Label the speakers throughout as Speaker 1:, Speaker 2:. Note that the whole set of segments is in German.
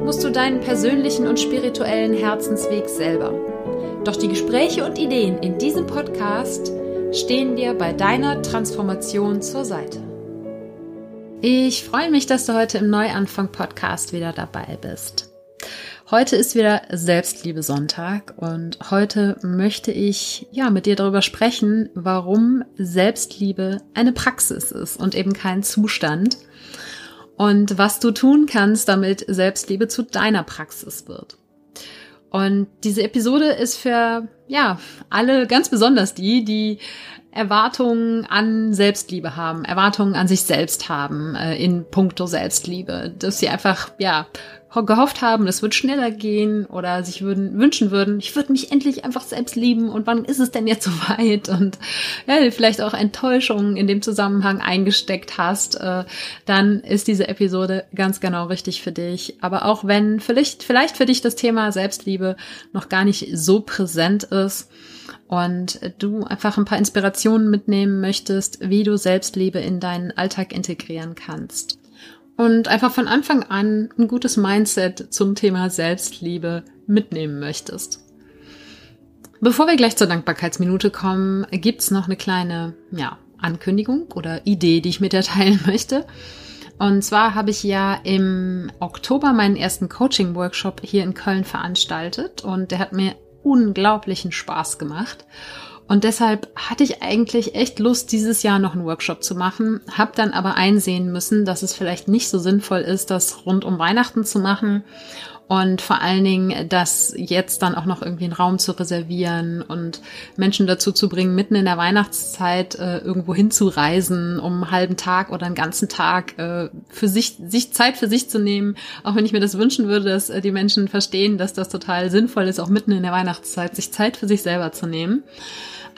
Speaker 1: musst du deinen persönlichen und spirituellen Herzensweg selber. Doch die Gespräche und Ideen in diesem Podcast stehen dir bei deiner Transformation zur Seite. Ich freue mich, dass du heute im Neuanfang Podcast wieder dabei bist. Heute ist wieder Selbstliebe Sonntag und heute möchte ich ja mit dir darüber sprechen, warum Selbstliebe eine Praxis ist und eben kein Zustand und was du tun kannst, damit Selbstliebe zu deiner Praxis wird. Und diese Episode ist für ja alle ganz besonders die, die Erwartungen an Selbstliebe haben, Erwartungen an sich selbst haben äh, in puncto Selbstliebe, dass sie einfach ja gehofft haben, es wird schneller gehen oder sich würden wünschen würden, ich würde mich endlich einfach selbst lieben und wann ist es denn jetzt soweit und ja, vielleicht auch Enttäuschungen in dem Zusammenhang eingesteckt hast, äh, dann ist diese Episode ganz genau richtig für dich. Aber auch wenn vielleicht, vielleicht für dich das Thema Selbstliebe noch gar nicht so präsent ist, und du einfach ein paar Inspirationen mitnehmen möchtest, wie du Selbstliebe in deinen Alltag integrieren kannst und einfach von Anfang an ein gutes Mindset zum Thema Selbstliebe mitnehmen möchtest. Bevor wir gleich zur Dankbarkeitsminute kommen, gibt's noch eine kleine ja, Ankündigung oder Idee, die ich mit dir teilen möchte. Und zwar habe ich ja im Oktober meinen ersten Coaching-Workshop hier in Köln veranstaltet und der hat mir unglaublichen Spaß gemacht. Und deshalb hatte ich eigentlich echt Lust, dieses Jahr noch einen Workshop zu machen, habe dann aber einsehen müssen, dass es vielleicht nicht so sinnvoll ist, das rund um Weihnachten zu machen und vor allen Dingen, das jetzt dann auch noch irgendwie einen Raum zu reservieren und Menschen dazu zu bringen, mitten in der Weihnachtszeit äh, irgendwo hinzureisen, um einen halben Tag oder einen ganzen Tag äh, für sich, sich Zeit für sich zu nehmen. Auch wenn ich mir das wünschen würde, dass äh, die Menschen verstehen, dass das total sinnvoll ist, auch mitten in der Weihnachtszeit sich Zeit für sich selber zu nehmen.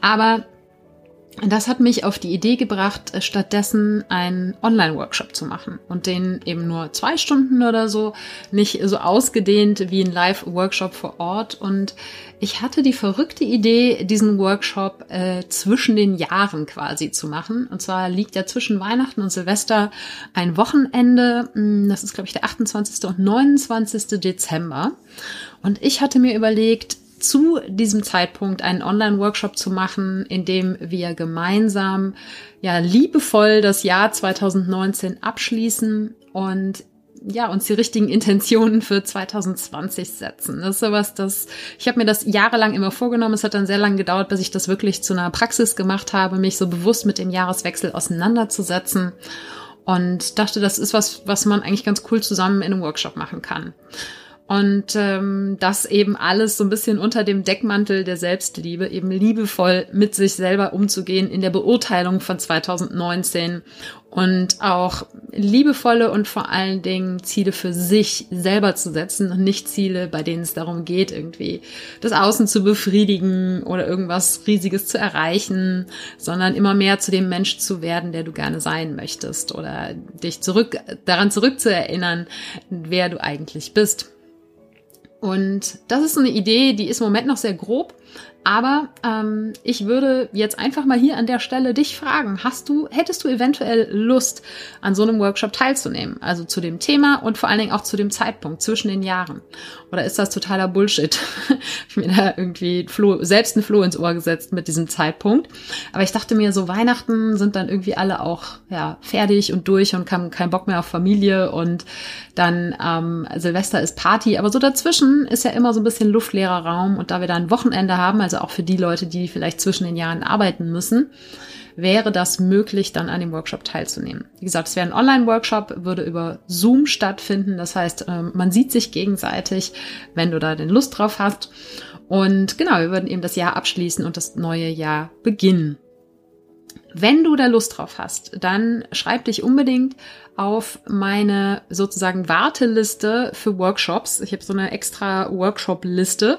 Speaker 1: Aber das hat mich auf die Idee gebracht, stattdessen einen Online-Workshop zu machen und den eben nur zwei Stunden oder so, nicht so ausgedehnt wie ein Live-Workshop vor Ort. Und ich hatte die verrückte Idee, diesen Workshop äh, zwischen den Jahren quasi zu machen. Und zwar liegt ja zwischen Weihnachten und Silvester ein Wochenende. Hm, das ist, glaube ich, der 28. und 29. Dezember. Und ich hatte mir überlegt, zu diesem Zeitpunkt einen Online-Workshop zu machen, in dem wir gemeinsam ja liebevoll das Jahr 2019 abschließen und ja, uns die richtigen Intentionen für 2020 setzen. Das ist sowas, das ich habe mir das jahrelang immer vorgenommen. Es hat dann sehr lange gedauert, bis ich das wirklich zu einer Praxis gemacht habe, mich so bewusst mit dem Jahreswechsel auseinanderzusetzen und dachte, das ist was, was man eigentlich ganz cool zusammen in einem Workshop machen kann. Und ähm, das eben alles so ein bisschen unter dem Deckmantel der Selbstliebe, eben liebevoll mit sich selber umzugehen in der Beurteilung von 2019 und auch liebevolle und vor allen Dingen Ziele für sich selber zu setzen und nicht Ziele, bei denen es darum geht, irgendwie das Außen zu befriedigen oder irgendwas Riesiges zu erreichen, sondern immer mehr zu dem Mensch zu werden, der du gerne sein möchtest oder dich zurück, daran zurückzuerinnern, wer du eigentlich bist. Und das ist eine Idee, die ist im Moment noch sehr grob, aber ähm, ich würde jetzt einfach mal hier an der Stelle dich fragen, hast du, hättest du eventuell Lust, an so einem Workshop teilzunehmen? Also zu dem Thema und vor allen Dingen auch zu dem Zeitpunkt zwischen den Jahren. Oder ist das totaler Bullshit? ich mir da irgendwie Floh, selbst ein Floh ins Ohr gesetzt mit diesem Zeitpunkt. Aber ich dachte mir, so Weihnachten sind dann irgendwie alle auch ja fertig und durch und haben keinen Bock mehr auf Familie und dann ähm, Silvester ist Party. Aber so dazwischen ist ja immer so ein bisschen luftleerer Raum und da wir da ein Wochenende haben, also auch für die Leute, die vielleicht zwischen den Jahren arbeiten müssen, wäre das möglich, dann an dem Workshop teilzunehmen. Wie gesagt, es wäre ein Online-Workshop, würde über Zoom stattfinden. Das heißt, ähm, man sieht sich gegenseitig, wenn du da den Lust drauf hast. Und genau, wir würden eben das Jahr abschließen und das neue Jahr beginnen. Wenn du da Lust drauf hast, dann schreib dich unbedingt auf meine sozusagen Warteliste für Workshops. Ich habe so eine extra Workshop-Liste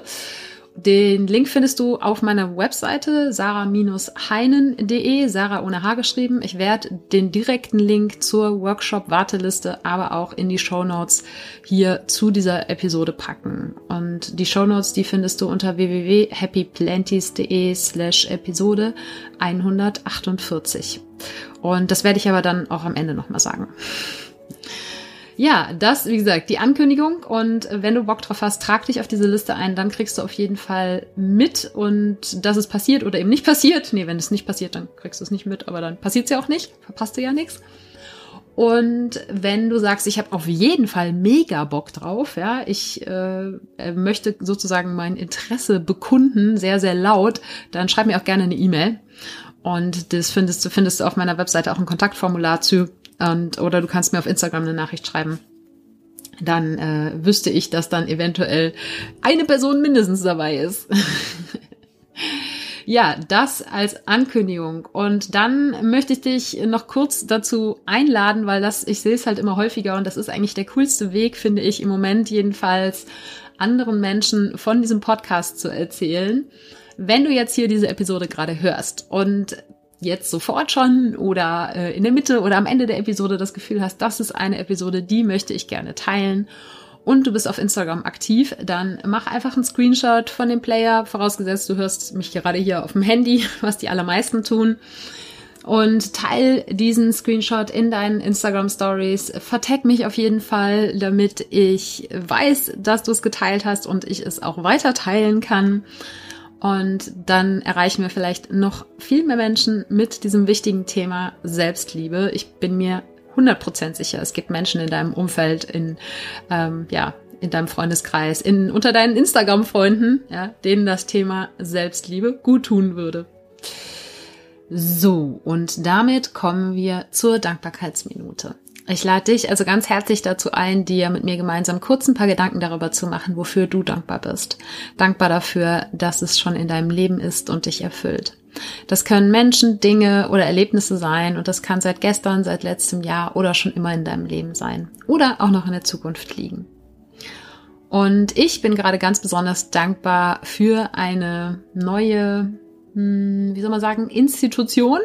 Speaker 1: Den Link findest du auf meiner Webseite sarah-heinen.de, Sarah ohne H geschrieben. Ich werde den direkten Link zur Workshop-Warteliste, aber auch in die Show Notes hier zu dieser Episode packen. Und die Show Notes, die findest du unter www.happyplanties.de slash Episode 148. Und das werde ich aber dann auch am Ende nochmal sagen. Ja, das, wie gesagt, die Ankündigung. Und wenn du Bock drauf hast, trag dich auf diese Liste ein, dann kriegst du auf jeden Fall mit und dass es passiert oder eben nicht passiert. Nee, wenn es nicht passiert, dann kriegst du es nicht mit, aber dann passiert es ja auch nicht. Verpasst du ja nichts. Und wenn du sagst, ich habe auf jeden Fall mega Bock drauf, ja, ich äh, möchte sozusagen mein Interesse bekunden, sehr, sehr laut, dann schreib mir auch gerne eine E-Mail. Und das findest du, findest du auf meiner Webseite auch ein Kontaktformular zu. Und, oder du kannst mir auf Instagram eine Nachricht schreiben. Dann äh, wüsste ich, dass dann eventuell eine Person mindestens dabei ist. ja, das als Ankündigung. Und dann möchte ich dich noch kurz dazu einladen, weil das, ich sehe es halt immer häufiger und das ist eigentlich der coolste Weg, finde ich im Moment jedenfalls, anderen Menschen von diesem Podcast zu erzählen. Wenn du jetzt hier diese Episode gerade hörst und jetzt sofort schon oder äh, in der Mitte oder am Ende der Episode das Gefühl hast, das ist eine Episode, die möchte ich gerne teilen und du bist auf Instagram aktiv, dann mach einfach einen Screenshot von dem Player, vorausgesetzt du hörst mich gerade hier auf dem Handy, was die allermeisten tun. Und teil diesen Screenshot in deinen Instagram Stories. Vertag mich auf jeden Fall, damit ich weiß, dass du es geteilt hast und ich es auch weiter teilen kann. Und dann erreichen wir vielleicht noch viel mehr Menschen mit diesem wichtigen Thema Selbstliebe. Ich bin mir 100% sicher, es gibt Menschen in deinem Umfeld, in, ähm, ja, in deinem Freundeskreis, in, unter deinen Instagram-Freunden, ja, denen das Thema Selbstliebe gut tun würde. So, und damit kommen wir zur Dankbarkeitsminute. Ich lade dich also ganz herzlich dazu ein, dir mit mir gemeinsam kurz ein paar Gedanken darüber zu machen, wofür du dankbar bist. Dankbar dafür, dass es schon in deinem Leben ist und dich erfüllt. Das können Menschen, Dinge oder Erlebnisse sein und das kann seit gestern, seit letztem Jahr oder schon immer in deinem Leben sein oder auch noch in der Zukunft liegen. Und ich bin gerade ganz besonders dankbar für eine neue wie soll man sagen, Institution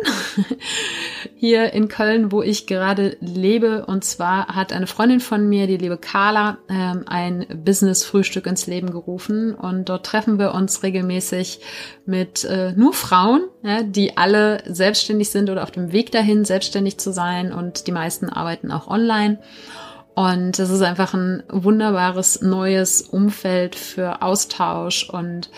Speaker 1: hier in Köln, wo ich gerade lebe. Und zwar hat eine Freundin von mir, die liebe Carla, ähm, ein Business-Frühstück ins Leben gerufen. Und dort treffen wir uns regelmäßig mit äh, nur Frauen, die alle selbstständig sind oder auf dem Weg dahin, selbstständig zu sein. Und die meisten arbeiten auch online. Und es ist einfach ein wunderbares neues Umfeld für Austausch und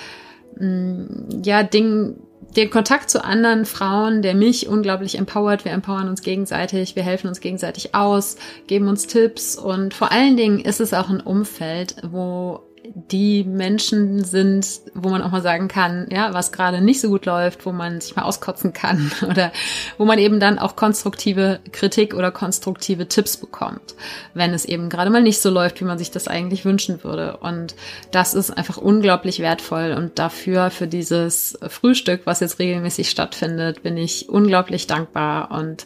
Speaker 1: ja, Ding, der Kontakt zu anderen Frauen, der mich unglaublich empowert. Wir empowern uns gegenseitig, wir helfen uns gegenseitig aus, geben uns Tipps und vor allen Dingen ist es auch ein Umfeld, wo die Menschen sind, wo man auch mal sagen kann, ja, was gerade nicht so gut läuft, wo man sich mal auskotzen kann oder wo man eben dann auch konstruktive Kritik oder konstruktive Tipps bekommt, wenn es eben gerade mal nicht so läuft, wie man sich das eigentlich wünschen würde. Und das ist einfach unglaublich wertvoll und dafür, für dieses Frühstück, was jetzt regelmäßig stattfindet, bin ich unglaublich dankbar und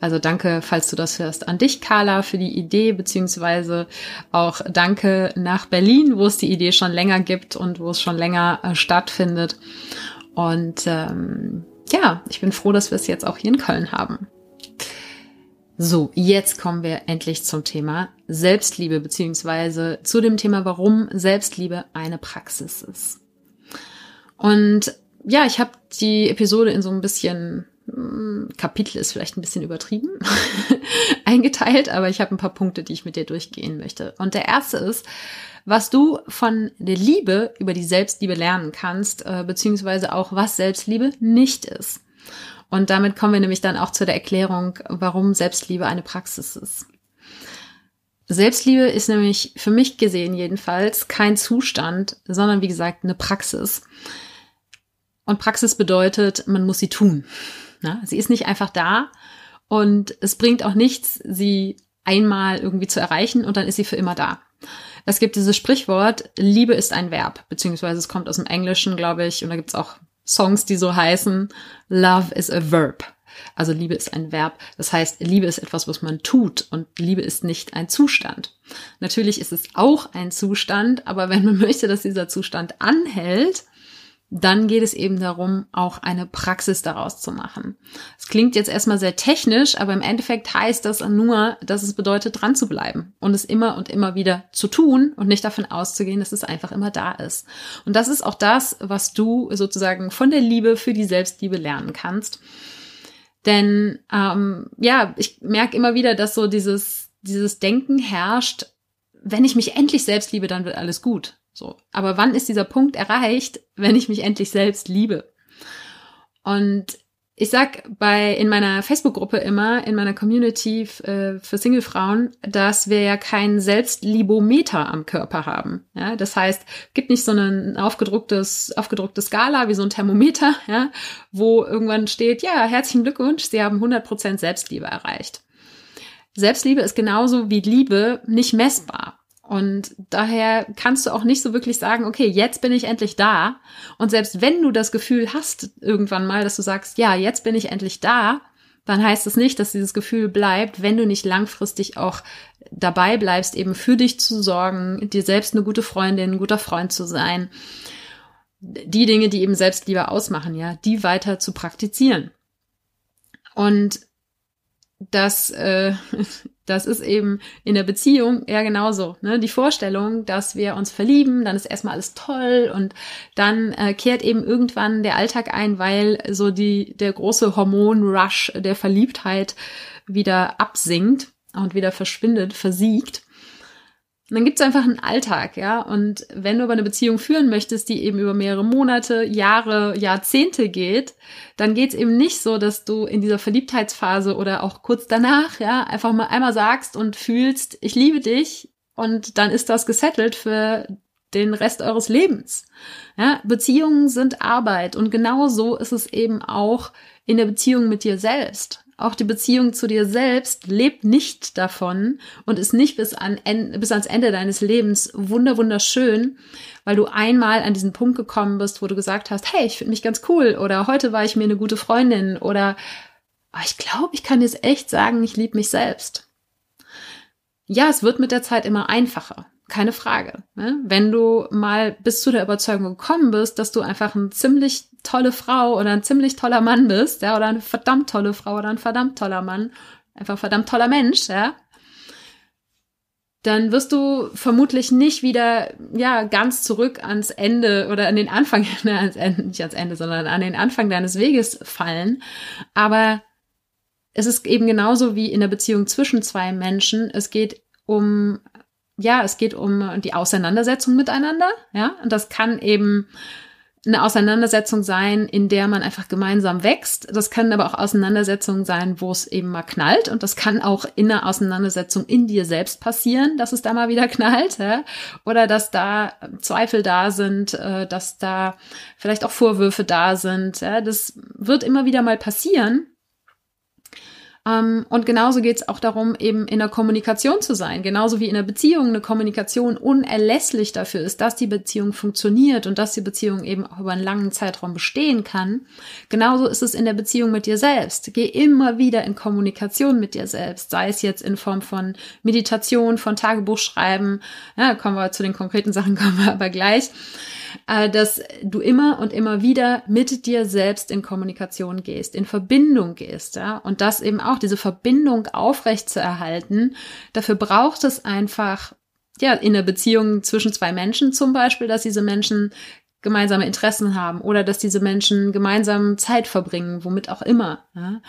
Speaker 1: also danke, falls du das hörst, an dich, Carla, für die Idee, beziehungsweise auch danke nach Berlin, wo es die Idee schon länger gibt und wo es schon länger äh, stattfindet. Und ähm, ja, ich bin froh, dass wir es jetzt auch hier in Köln haben. So, jetzt kommen wir endlich zum Thema Selbstliebe, beziehungsweise zu dem Thema, warum Selbstliebe eine Praxis ist. Und ja, ich habe die Episode in so ein bisschen hm, Kapitel ist vielleicht ein bisschen übertrieben eingeteilt, aber ich habe ein paar Punkte, die ich mit dir durchgehen möchte. Und der erste ist, was du von der Liebe über die Selbstliebe lernen kannst, äh, beziehungsweise auch was Selbstliebe nicht ist. Und damit kommen wir nämlich dann auch zu der Erklärung, warum Selbstliebe eine Praxis ist. Selbstliebe ist nämlich für mich gesehen jedenfalls kein Zustand, sondern wie gesagt eine Praxis. Und Praxis bedeutet, man muss sie tun. Sie ist nicht einfach da und es bringt auch nichts, sie einmal irgendwie zu erreichen und dann ist sie für immer da. Es gibt dieses Sprichwort, Liebe ist ein Verb, beziehungsweise es kommt aus dem Englischen, glaube ich, und da gibt es auch Songs, die so heißen, Love is a Verb. Also Liebe ist ein Verb. Das heißt, Liebe ist etwas, was man tut und Liebe ist nicht ein Zustand. Natürlich ist es auch ein Zustand, aber wenn man möchte, dass dieser Zustand anhält, dann geht es eben darum, auch eine Praxis daraus zu machen. Es klingt jetzt erstmal sehr technisch, aber im Endeffekt heißt das nur, dass es bedeutet, dran zu bleiben und es immer und immer wieder zu tun und nicht davon auszugehen, dass es einfach immer da ist. Und das ist auch das, was du sozusagen von der Liebe für die Selbstliebe lernen kannst. Denn ähm, ja, ich merke immer wieder, dass so dieses, dieses Denken herrscht, wenn ich mich endlich selbst liebe, dann wird alles gut. So. Aber wann ist dieser Punkt erreicht, wenn ich mich endlich selbst liebe? Und ich sag bei in meiner Facebook-Gruppe immer, in meiner Community äh, für Single-Frauen, dass wir ja kein Selbstlibometer am Körper haben. Ja, das heißt, gibt nicht so ein aufgedrucktes, aufgedruckte Skala wie so ein Thermometer, ja, wo irgendwann steht, ja, herzlichen Glückwunsch, Sie haben 100% Selbstliebe erreicht. Selbstliebe ist genauso wie Liebe nicht messbar. Und daher kannst du auch nicht so wirklich sagen, okay, jetzt bin ich endlich da. Und selbst wenn du das Gefühl hast, irgendwann mal, dass du sagst, ja, jetzt bin ich endlich da, dann heißt es das nicht, dass dieses Gefühl bleibt, wenn du nicht langfristig auch dabei bleibst, eben für dich zu sorgen, dir selbst eine gute Freundin, ein guter Freund zu sein. Die Dinge, die eben Selbstliebe ausmachen, ja, die weiter zu praktizieren. Und das äh, das ist eben in der Beziehung eher genauso. Ne? Die Vorstellung, dass wir uns verlieben, dann ist erstmal alles toll und dann äh, kehrt eben irgendwann der Alltag ein, weil so die, der große Hormonrush der Verliebtheit wieder absinkt und wieder verschwindet, versiegt. Und dann gibt's einfach einen Alltag, ja. Und wenn du aber eine Beziehung führen möchtest, die eben über mehrere Monate, Jahre, Jahrzehnte geht, dann geht's eben nicht so, dass du in dieser Verliebtheitsphase oder auch kurz danach, ja, einfach mal einmal sagst und fühlst, ich liebe dich und dann ist das gesettelt für den Rest eures Lebens. Ja, Beziehungen sind Arbeit und genau so ist es eben auch in der Beziehung mit dir selbst. Auch die Beziehung zu dir selbst lebt nicht davon und ist nicht bis, an, bis ans Ende deines Lebens wunder wunderschön, weil du einmal an diesen Punkt gekommen bist, wo du gesagt hast, hey, ich finde mich ganz cool oder heute war ich mir eine gute Freundin oder oh, ich glaube, ich kann jetzt echt sagen, ich liebe mich selbst. Ja, es wird mit der Zeit immer einfacher. Keine Frage. Ne? Wenn du mal bis zu der Überzeugung gekommen bist, dass du einfach eine ziemlich tolle Frau oder ein ziemlich toller Mann bist, ja, oder eine verdammt tolle Frau oder ein verdammt toller Mann, einfach verdammt toller Mensch, ja, dann wirst du vermutlich nicht wieder, ja, ganz zurück ans Ende oder an den Anfang, ne, ans Ende, nicht ans Ende, sondern an den Anfang deines Weges fallen. Aber es ist eben genauso wie in der Beziehung zwischen zwei Menschen. Es geht um ja, es geht um die Auseinandersetzung miteinander, ja, und das kann eben eine Auseinandersetzung sein, in der man einfach gemeinsam wächst. Das können aber auch Auseinandersetzungen sein, wo es eben mal knallt. Und das kann auch in einer Auseinandersetzung in dir selbst passieren, dass es da mal wieder knallt. Ja? Oder dass da Zweifel da sind, äh, dass da vielleicht auch Vorwürfe da sind. Ja? Das wird immer wieder mal passieren. Ähm, und genauso geht es auch darum, eben in der Kommunikation zu sein. Genauso wie in der Beziehung eine Kommunikation unerlässlich dafür ist, dass die Beziehung funktioniert und dass die Beziehung eben auch über einen langen Zeitraum bestehen kann. Genauso ist es in der Beziehung mit dir selbst. Geh immer wieder in Kommunikation mit dir selbst, sei es jetzt in Form von Meditation, von Tagebuchschreiben. Ja, kommen wir zu den konkreten Sachen, kommen wir aber gleich dass du immer und immer wieder mit dir selbst in Kommunikation gehst, in Verbindung gehst, ja, und das eben auch diese Verbindung aufrecht zu erhalten. Dafür braucht es einfach ja, in der Beziehung zwischen zwei Menschen zum Beispiel, dass diese Menschen gemeinsame Interessen haben oder dass diese Menschen gemeinsam Zeit verbringen, womit auch immer. Ja?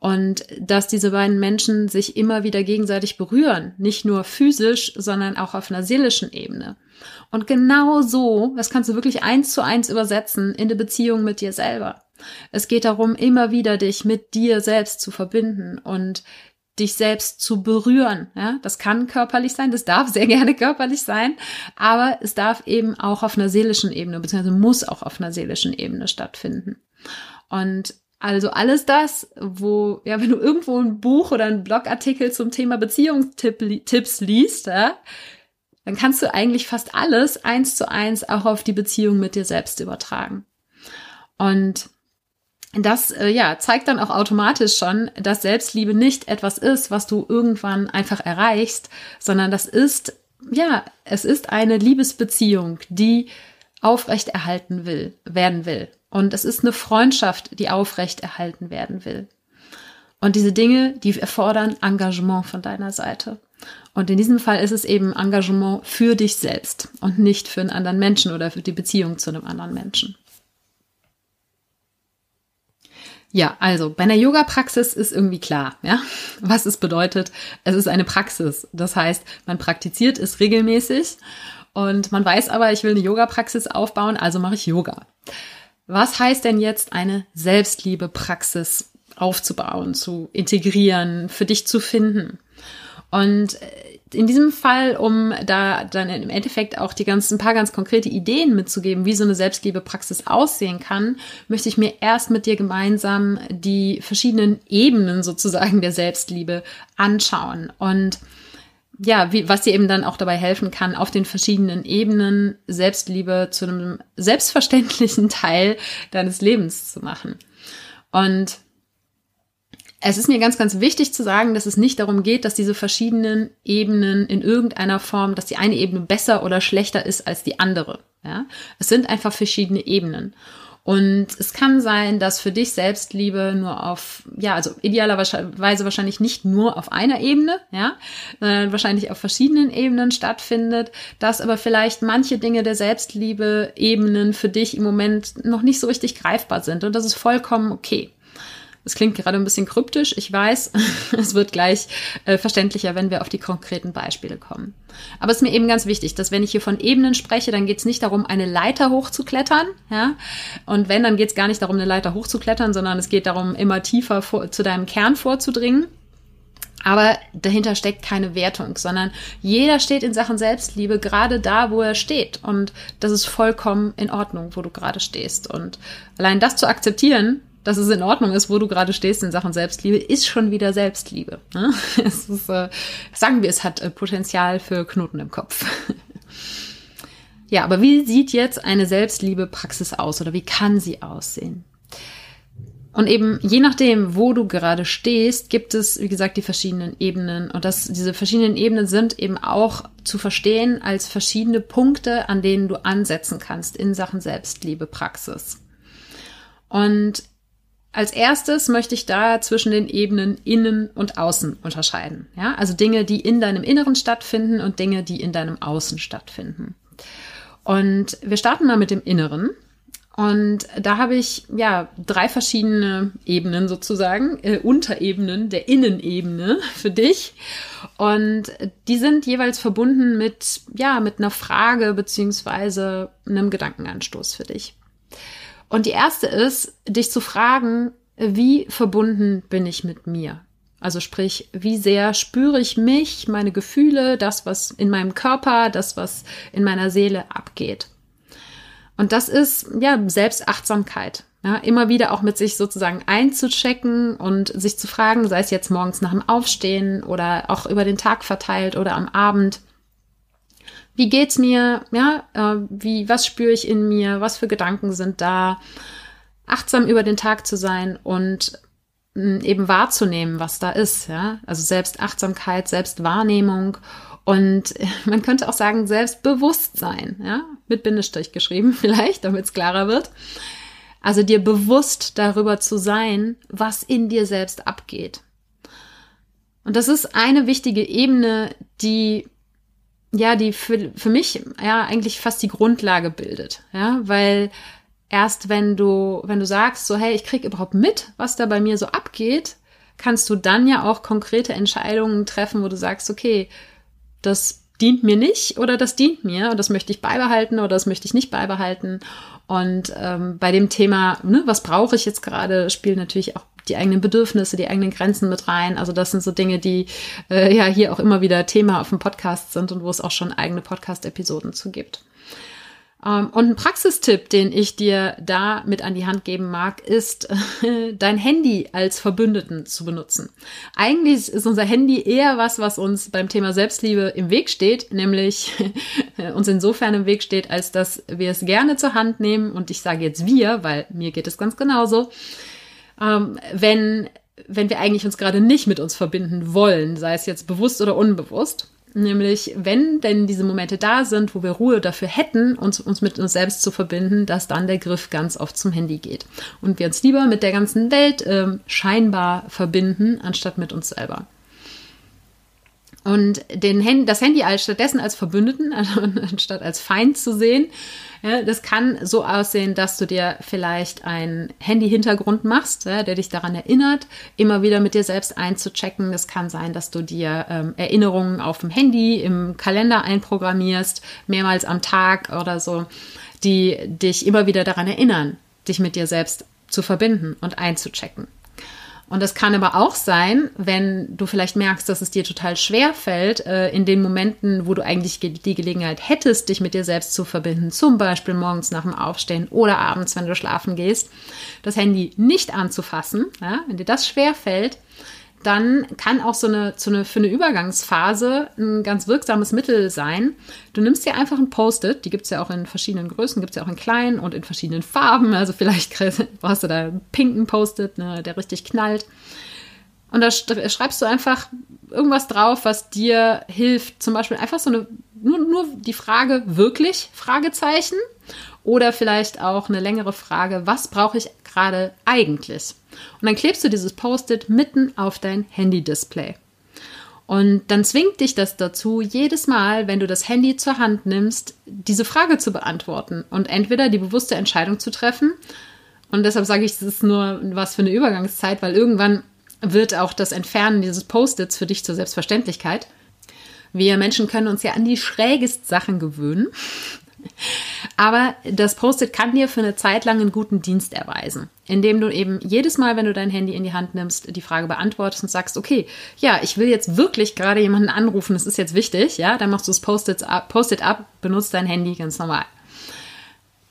Speaker 1: Und dass diese beiden Menschen sich immer wieder gegenseitig berühren, nicht nur physisch, sondern auch auf einer seelischen Ebene. Und genau so, das kannst du wirklich eins zu eins übersetzen in der Beziehung mit dir selber. Es geht darum, immer wieder dich mit dir selbst zu verbinden und dich selbst zu berühren. Ja, das kann körperlich sein, das darf sehr gerne körperlich sein, aber es darf eben auch auf einer seelischen Ebene, beziehungsweise muss auch auf einer seelischen Ebene stattfinden. Und also alles das, wo, ja, wenn du irgendwo ein Buch oder einen Blogartikel zum Thema Beziehungstipps liest, ja, dann kannst du eigentlich fast alles eins zu eins auch auf die Beziehung mit dir selbst übertragen. Und das äh, ja zeigt dann auch automatisch schon, dass Selbstliebe nicht etwas ist, was du irgendwann einfach erreichst, sondern das ist ja, es ist eine Liebesbeziehung, die aufrechterhalten will, werden will. Und es ist eine Freundschaft, die aufrechterhalten werden will. Und diese Dinge, die erfordern Engagement von deiner Seite. Und in diesem Fall ist es eben Engagement für dich selbst und nicht für einen anderen Menschen oder für die Beziehung zu einem anderen Menschen. Ja, also bei einer Yoga-Praxis ist irgendwie klar, ja, was es bedeutet. Es ist eine Praxis. Das heißt, man praktiziert es regelmäßig und man weiß aber, ich will eine Yoga-Praxis aufbauen, also mache ich Yoga. Was heißt denn jetzt eine Selbstliebe-Praxis aufzubauen, zu integrieren, für dich zu finden? Und äh, in diesem Fall, um da dann im Endeffekt auch die ganzen paar ganz konkrete Ideen mitzugeben, wie so eine Selbstliebepraxis aussehen kann, möchte ich mir erst mit dir gemeinsam die verschiedenen Ebenen sozusagen der Selbstliebe anschauen und ja, wie, was dir eben dann auch dabei helfen kann, auf den verschiedenen Ebenen Selbstliebe zu einem selbstverständlichen Teil deines Lebens zu machen. Und es ist mir ganz, ganz wichtig zu sagen, dass es nicht darum geht, dass diese verschiedenen Ebenen in irgendeiner Form, dass die eine Ebene besser oder schlechter ist als die andere. Ja? Es sind einfach verschiedene Ebenen. Und es kann sein, dass für dich Selbstliebe nur auf, ja, also idealerweise wahrscheinlich nicht nur auf einer Ebene, ja, sondern wahrscheinlich auf verschiedenen Ebenen stattfindet, dass aber vielleicht manche Dinge der Selbstliebe Ebenen für dich im Moment noch nicht so richtig greifbar sind. Und das ist vollkommen okay. Es klingt gerade ein bisschen kryptisch, ich weiß. es wird gleich äh, verständlicher, wenn wir auf die konkreten Beispiele kommen. Aber es ist mir eben ganz wichtig, dass wenn ich hier von Ebenen spreche, dann geht es nicht darum, eine Leiter hochzuklettern. Ja? Und wenn, dann geht es gar nicht darum, eine Leiter hochzuklettern, sondern es geht darum, immer tiefer vor, zu deinem Kern vorzudringen. Aber dahinter steckt keine Wertung, sondern jeder steht in Sachen Selbstliebe gerade da, wo er steht. Und das ist vollkommen in Ordnung, wo du gerade stehst. Und allein das zu akzeptieren, dass es in Ordnung ist, wo du gerade stehst in Sachen Selbstliebe, ist schon wieder Selbstliebe. Ne? Es ist, äh, sagen wir, es hat äh, Potenzial für Knoten im Kopf. ja, aber wie sieht jetzt eine Selbstliebe-Praxis aus oder wie kann sie aussehen? Und eben je nachdem, wo du gerade stehst, gibt es, wie gesagt, die verschiedenen Ebenen. Und das, diese verschiedenen Ebenen sind eben auch zu verstehen als verschiedene Punkte, an denen du ansetzen kannst in Sachen Selbstliebe-Praxis. Und als erstes möchte ich da zwischen den Ebenen innen und außen unterscheiden. Ja, also Dinge, die in deinem Inneren stattfinden und Dinge, die in deinem Außen stattfinden. Und wir starten mal mit dem Inneren. Und da habe ich ja drei verschiedene Ebenen sozusagen, äh, Unterebenen der Innenebene für dich. Und die sind jeweils verbunden mit ja mit einer Frage beziehungsweise einem Gedankenanstoß für dich. Und die erste ist, dich zu fragen, wie verbunden bin ich mit mir? Also sprich, wie sehr spüre ich mich, meine Gefühle, das, was in meinem Körper, das, was in meiner Seele abgeht. Und das ist ja Selbstachtsamkeit. Ja, immer wieder auch mit sich sozusagen einzuchecken und sich zu fragen, sei es jetzt morgens nach dem Aufstehen oder auch über den Tag verteilt oder am Abend wie geht's mir? Ja, äh, wie, was spüre ich in mir? Was für Gedanken sind da? Achtsam über den Tag zu sein und mm, eben wahrzunehmen, was da ist. Ja, also Selbstachtsamkeit, Selbstwahrnehmung und man könnte auch sagen Selbstbewusstsein. Ja, mit Bindestrich geschrieben vielleicht, damit es klarer wird. Also dir bewusst darüber zu sein, was in dir selbst abgeht. Und das ist eine wichtige Ebene, die ja, die für, für mich ja eigentlich fast die Grundlage bildet, ja, weil erst wenn du, wenn du sagst, so, hey, ich krieg überhaupt mit, was da bei mir so abgeht, kannst du dann ja auch konkrete Entscheidungen treffen, wo du sagst, okay, das dient mir nicht oder das dient mir und das möchte ich beibehalten oder das möchte ich nicht beibehalten. Und ähm, bei dem Thema, ne, was brauche ich jetzt gerade, spielen natürlich auch die eigenen Bedürfnisse, die eigenen Grenzen mit rein. Also das sind so Dinge, die äh, ja hier auch immer wieder Thema auf dem Podcast sind und wo es auch schon eigene Podcast-Episoden zu gibt. Ähm, und ein Praxistipp, den ich dir da mit an die Hand geben mag, ist, dein Handy als Verbündeten zu benutzen. Eigentlich ist unser Handy eher was, was uns beim Thema Selbstliebe im Weg steht, nämlich uns insofern im Weg steht, als dass wir es gerne zur Hand nehmen. Und ich sage jetzt wir, weil mir geht es ganz genauso ähm, wenn, wenn wir eigentlich uns gerade nicht mit uns verbinden wollen, sei es jetzt bewusst oder unbewusst. Nämlich, wenn denn diese Momente da sind, wo wir Ruhe dafür hätten, uns, uns mit uns selbst zu verbinden, dass dann der Griff ganz oft zum Handy geht. Und wir uns lieber mit der ganzen Welt äh, scheinbar verbinden, anstatt mit uns selber. Und den Handy, das Handy als stattdessen als Verbündeten, also anstatt als Feind zu sehen, ja, das kann so aussehen, dass du dir vielleicht einen Handy-Hintergrund machst, ja, der dich daran erinnert, immer wieder mit dir selbst einzuchecken. Das kann sein, dass du dir ähm, Erinnerungen auf dem Handy, im Kalender einprogrammierst, mehrmals am Tag oder so, die dich immer wieder daran erinnern, dich mit dir selbst zu verbinden und einzuchecken. Und das kann aber auch sein, wenn du vielleicht merkst, dass es dir total schwer fällt, äh, in den Momenten, wo du eigentlich die Gelegenheit hättest, dich mit dir selbst zu verbinden, zum Beispiel morgens nach dem Aufstehen oder abends, wenn du schlafen gehst, das Handy nicht anzufassen, ja, wenn dir das schwer fällt, dann kann auch so eine, so eine für eine Übergangsphase ein ganz wirksames Mittel sein. Du nimmst dir einfach ein Post-it, die gibt es ja auch in verschiedenen Größen, gibt es ja auch in kleinen und in verschiedenen Farben. Also vielleicht brauchst du da einen pinken Post-it, ne, der richtig knallt. Und da schreibst du einfach irgendwas drauf, was dir hilft. Zum Beispiel einfach so eine, nur, nur die Frage wirklich, Fragezeichen. Oder vielleicht auch eine längere Frage, was brauche ich gerade eigentlich? Und dann klebst du dieses Post-it mitten auf dein Handy-Display. Und dann zwingt dich das dazu, jedes Mal, wenn du das Handy zur Hand nimmst, diese Frage zu beantworten und entweder die bewusste Entscheidung zu treffen. Und deshalb sage ich, es ist nur was für eine Übergangszeit, weil irgendwann wird auch das Entfernen dieses Post-its für dich zur Selbstverständlichkeit. Wir Menschen können uns ja an die schrägsten Sachen gewöhnen. Aber das Post-it kann dir für eine Zeit lang einen guten Dienst erweisen, indem du eben jedes Mal, wenn du dein Handy in die Hand nimmst, die Frage beantwortest und sagst, okay, ja, ich will jetzt wirklich gerade jemanden anrufen, das ist jetzt wichtig, ja, dann machst du das Post-it ab, Post ab, benutzt dein Handy ganz normal.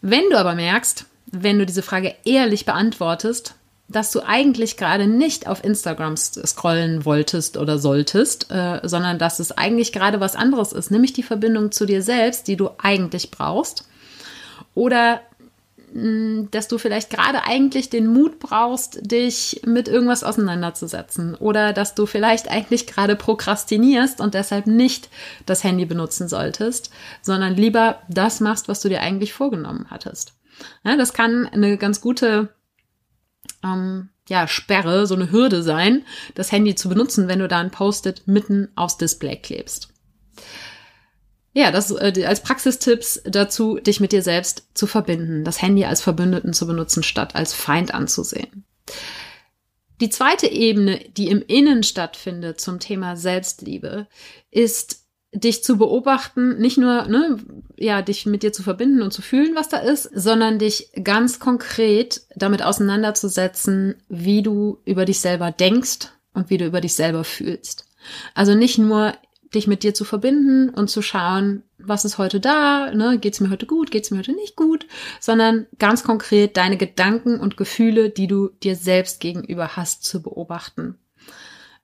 Speaker 1: Wenn du aber merkst, wenn du diese Frage ehrlich beantwortest, dass du eigentlich gerade nicht auf Instagram scrollen wolltest oder solltest, äh, sondern dass es eigentlich gerade was anderes ist, nämlich die Verbindung zu dir selbst, die du eigentlich brauchst. Oder mm, dass du vielleicht gerade eigentlich den Mut brauchst, dich mit irgendwas auseinanderzusetzen. Oder dass du vielleicht eigentlich gerade prokrastinierst und deshalb nicht das Handy benutzen solltest, sondern lieber das machst, was du dir eigentlich vorgenommen hattest. Ja, das kann eine ganz gute ähm, ja, Sperre, so eine Hürde sein, das Handy zu benutzen, wenn du da ein Post-it mitten aufs Display klebst. Ja, das äh, als Praxistipps dazu, dich mit dir selbst zu verbinden, das Handy als Verbündeten zu benutzen, statt als Feind anzusehen. Die zweite Ebene, die im Innen stattfindet zum Thema Selbstliebe, ist dich zu beobachten, nicht nur, ne, ja, dich mit dir zu verbinden und zu fühlen, was da ist, sondern dich ganz konkret damit auseinanderzusetzen, wie du über dich selber denkst und wie du über dich selber fühlst. Also nicht nur dich mit dir zu verbinden und zu schauen, was ist heute da, ne, geht's mir heute gut, geht's mir heute nicht gut, sondern ganz konkret deine Gedanken und Gefühle, die du dir selbst gegenüber hast, zu beobachten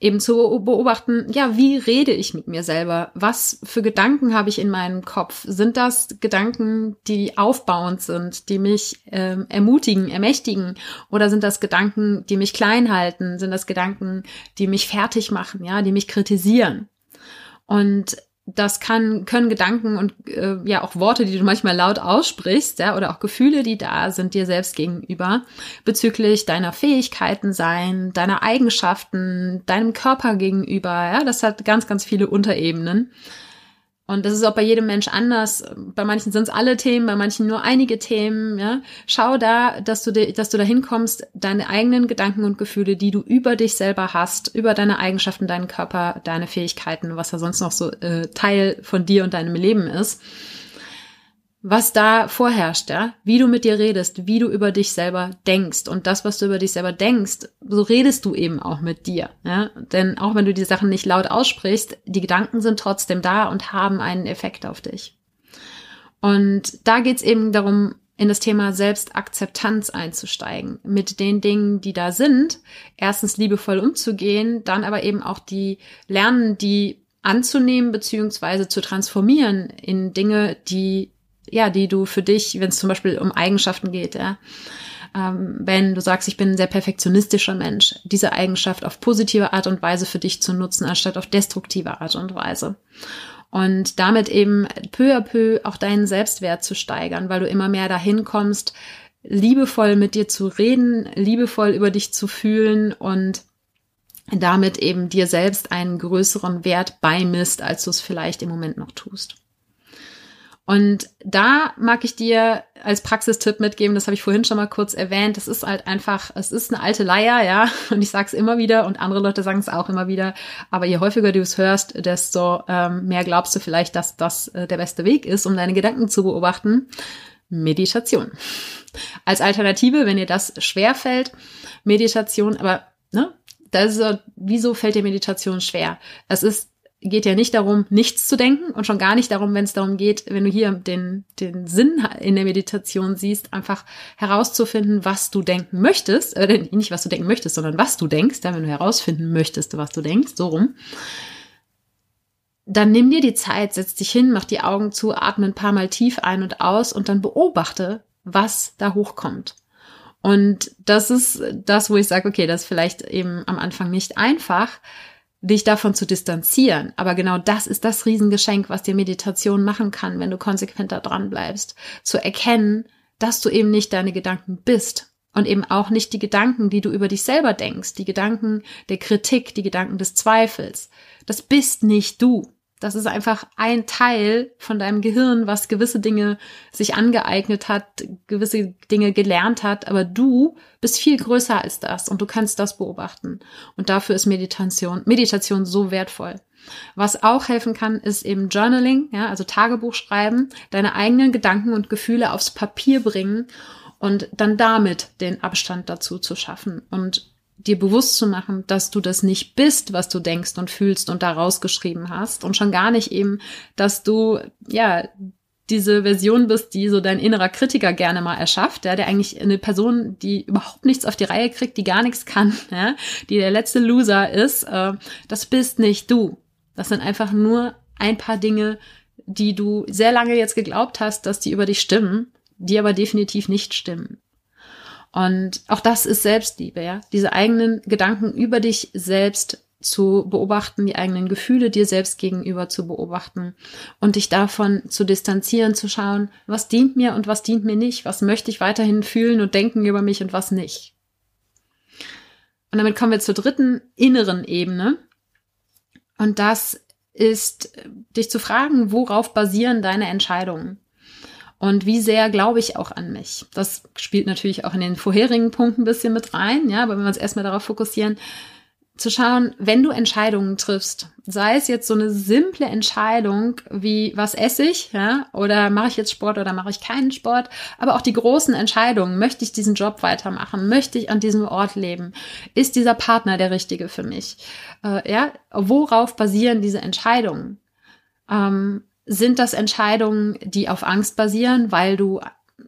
Speaker 1: eben zu beobachten, ja, wie rede ich mit mir selber? Was für Gedanken habe ich in meinem Kopf? Sind das Gedanken, die aufbauend sind, die mich ähm, ermutigen, ermächtigen? Oder sind das Gedanken, die mich klein halten? Sind das Gedanken, die mich fertig machen, ja, die mich kritisieren? Und das kann, können Gedanken und äh, ja auch Worte, die du manchmal laut aussprichst, ja, oder auch Gefühle, die da sind dir selbst gegenüber, bezüglich deiner Fähigkeiten sein, deiner Eigenschaften, deinem Körper gegenüber, ja, das hat ganz, ganz viele Unterebenen. Und das ist auch bei jedem Mensch anders. Bei manchen sind es alle Themen, bei manchen nur einige Themen. Ja? Schau da, dass du, dass du dahin kommst, deine eigenen Gedanken und Gefühle, die du über dich selber hast, über deine Eigenschaften, deinen Körper, deine Fähigkeiten, was da sonst noch so äh, Teil von dir und deinem Leben ist, was da vorherrscht, ja, wie du mit dir redest, wie du über dich selber denkst. Und das, was du über dich selber denkst, so redest du eben auch mit dir, ja, denn auch wenn du die Sachen nicht laut aussprichst, die Gedanken sind trotzdem da und haben einen Effekt auf dich. Und da geht's eben darum, in das Thema Selbstakzeptanz einzusteigen, mit den Dingen, die da sind, erstens liebevoll umzugehen, dann aber eben auch die lernen, die anzunehmen beziehungsweise zu transformieren in Dinge, die ja, die du für dich, wenn es zum Beispiel um Eigenschaften geht, ja, ähm, wenn du sagst, ich bin ein sehr perfektionistischer Mensch, diese Eigenschaft auf positive Art und Weise für dich zu nutzen, anstatt auf destruktive Art und Weise. Und damit eben peu à peu auch deinen Selbstwert zu steigern, weil du immer mehr dahin kommst, liebevoll mit dir zu reden, liebevoll über dich zu fühlen und damit eben dir selbst einen größeren Wert beimisst, als du es vielleicht im Moment noch tust. Und da mag ich dir als Praxistipp mitgeben, das habe ich vorhin schon mal kurz erwähnt, das ist halt einfach, es ist eine alte Leier, ja, und ich sage es immer wieder und andere Leute sagen es auch immer wieder, aber je häufiger du es hörst, desto ähm, mehr glaubst du vielleicht, dass das äh, der beste Weg ist, um deine Gedanken zu beobachten. Meditation. Als Alternative, wenn dir das schwer fällt, Meditation, aber ne, das ist, wieso fällt dir Meditation schwer? Es ist geht ja nicht darum, nichts zu denken und schon gar nicht darum, wenn es darum geht, wenn du hier den, den Sinn in der Meditation siehst, einfach herauszufinden, was du denken möchtest, äh, nicht was du denken möchtest, sondern was du denkst, ja, wenn du herausfinden möchtest, was du denkst, so rum. Dann nimm dir die Zeit, setz dich hin, mach die Augen zu, atme ein paar Mal tief ein und aus und dann beobachte, was da hochkommt. Und das ist das, wo ich sage, okay, das ist vielleicht eben am Anfang nicht einfach, dich davon zu distanzieren. Aber genau das ist das Riesengeschenk, was dir Meditation machen kann, wenn du konsequenter dran bleibst. Zu erkennen, dass du eben nicht deine Gedanken bist und eben auch nicht die Gedanken, die du über dich selber denkst, die Gedanken der Kritik, die Gedanken des Zweifels. Das bist nicht du. Das ist einfach ein Teil von deinem Gehirn, was gewisse Dinge sich angeeignet hat, gewisse Dinge gelernt hat, aber du bist viel größer als das und du kannst das beobachten. Und dafür ist Meditation, Meditation so wertvoll. Was auch helfen kann, ist eben Journaling, ja, also Tagebuch schreiben, deine eigenen Gedanken und Gefühle aufs Papier bringen und dann damit den Abstand dazu zu schaffen und dir bewusst zu machen, dass du das nicht bist, was du denkst und fühlst und da rausgeschrieben hast und schon gar nicht eben, dass du ja diese Version bist, die so dein innerer Kritiker gerne mal erschafft, ja, der eigentlich eine Person, die überhaupt nichts auf die Reihe kriegt, die gar nichts kann, ja, die der letzte Loser ist, äh, das bist nicht du. Das sind einfach nur ein paar Dinge, die du sehr lange jetzt geglaubt hast, dass die über dich stimmen, die aber definitiv nicht stimmen. Und auch das ist Selbstliebe, ja. Diese eigenen Gedanken über dich selbst zu beobachten, die eigenen Gefühle dir selbst gegenüber zu beobachten und dich davon zu distanzieren, zu schauen, was dient mir und was dient mir nicht, was möchte ich weiterhin fühlen und denken über mich und was nicht. Und damit kommen wir zur dritten inneren Ebene. Und das ist, dich zu fragen, worauf basieren deine Entscheidungen? Und wie sehr glaube ich auch an mich? Das spielt natürlich auch in den vorherigen Punkten ein bisschen mit rein, ja, aber wenn wir uns erstmal darauf fokussieren, zu schauen, wenn du Entscheidungen triffst, sei es jetzt so eine simple Entscheidung wie was esse ich, ja, oder mache ich jetzt Sport oder mache ich keinen Sport, aber auch die großen Entscheidungen, möchte ich diesen Job weitermachen, möchte ich an diesem Ort leben, ist dieser Partner der richtige für mich, äh, ja, worauf basieren diese Entscheidungen? Ähm, sind das Entscheidungen, die auf Angst basieren, weil du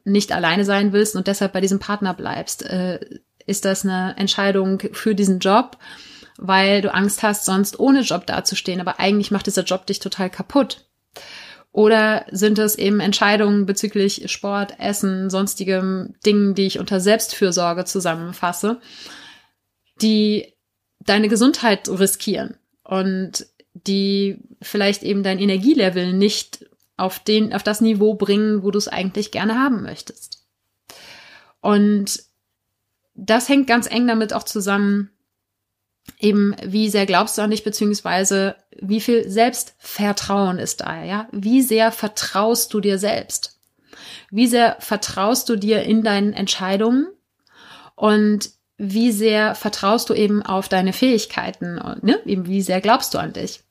Speaker 1: nicht alleine sein willst und deshalb bei diesem Partner bleibst? Äh, ist das eine Entscheidung für diesen Job, weil du Angst hast, sonst ohne Job dazustehen, aber eigentlich macht dieser Job dich total kaputt? Oder sind es eben Entscheidungen bezüglich Sport, Essen, sonstigem Dingen, die ich unter Selbstfürsorge zusammenfasse, die deine Gesundheit riskieren? Und die vielleicht eben dein Energielevel nicht auf den, auf das Niveau bringen, wo du es eigentlich gerne haben möchtest. Und das hängt ganz eng damit auch zusammen, eben wie sehr glaubst du an dich, beziehungsweise wie viel Selbstvertrauen ist da, ja? Wie sehr vertraust du dir selbst? Wie sehr vertraust du dir in deinen Entscheidungen? Und wie sehr vertraust du eben auf deine Fähigkeiten? Ne? Eben wie sehr glaubst du an dich?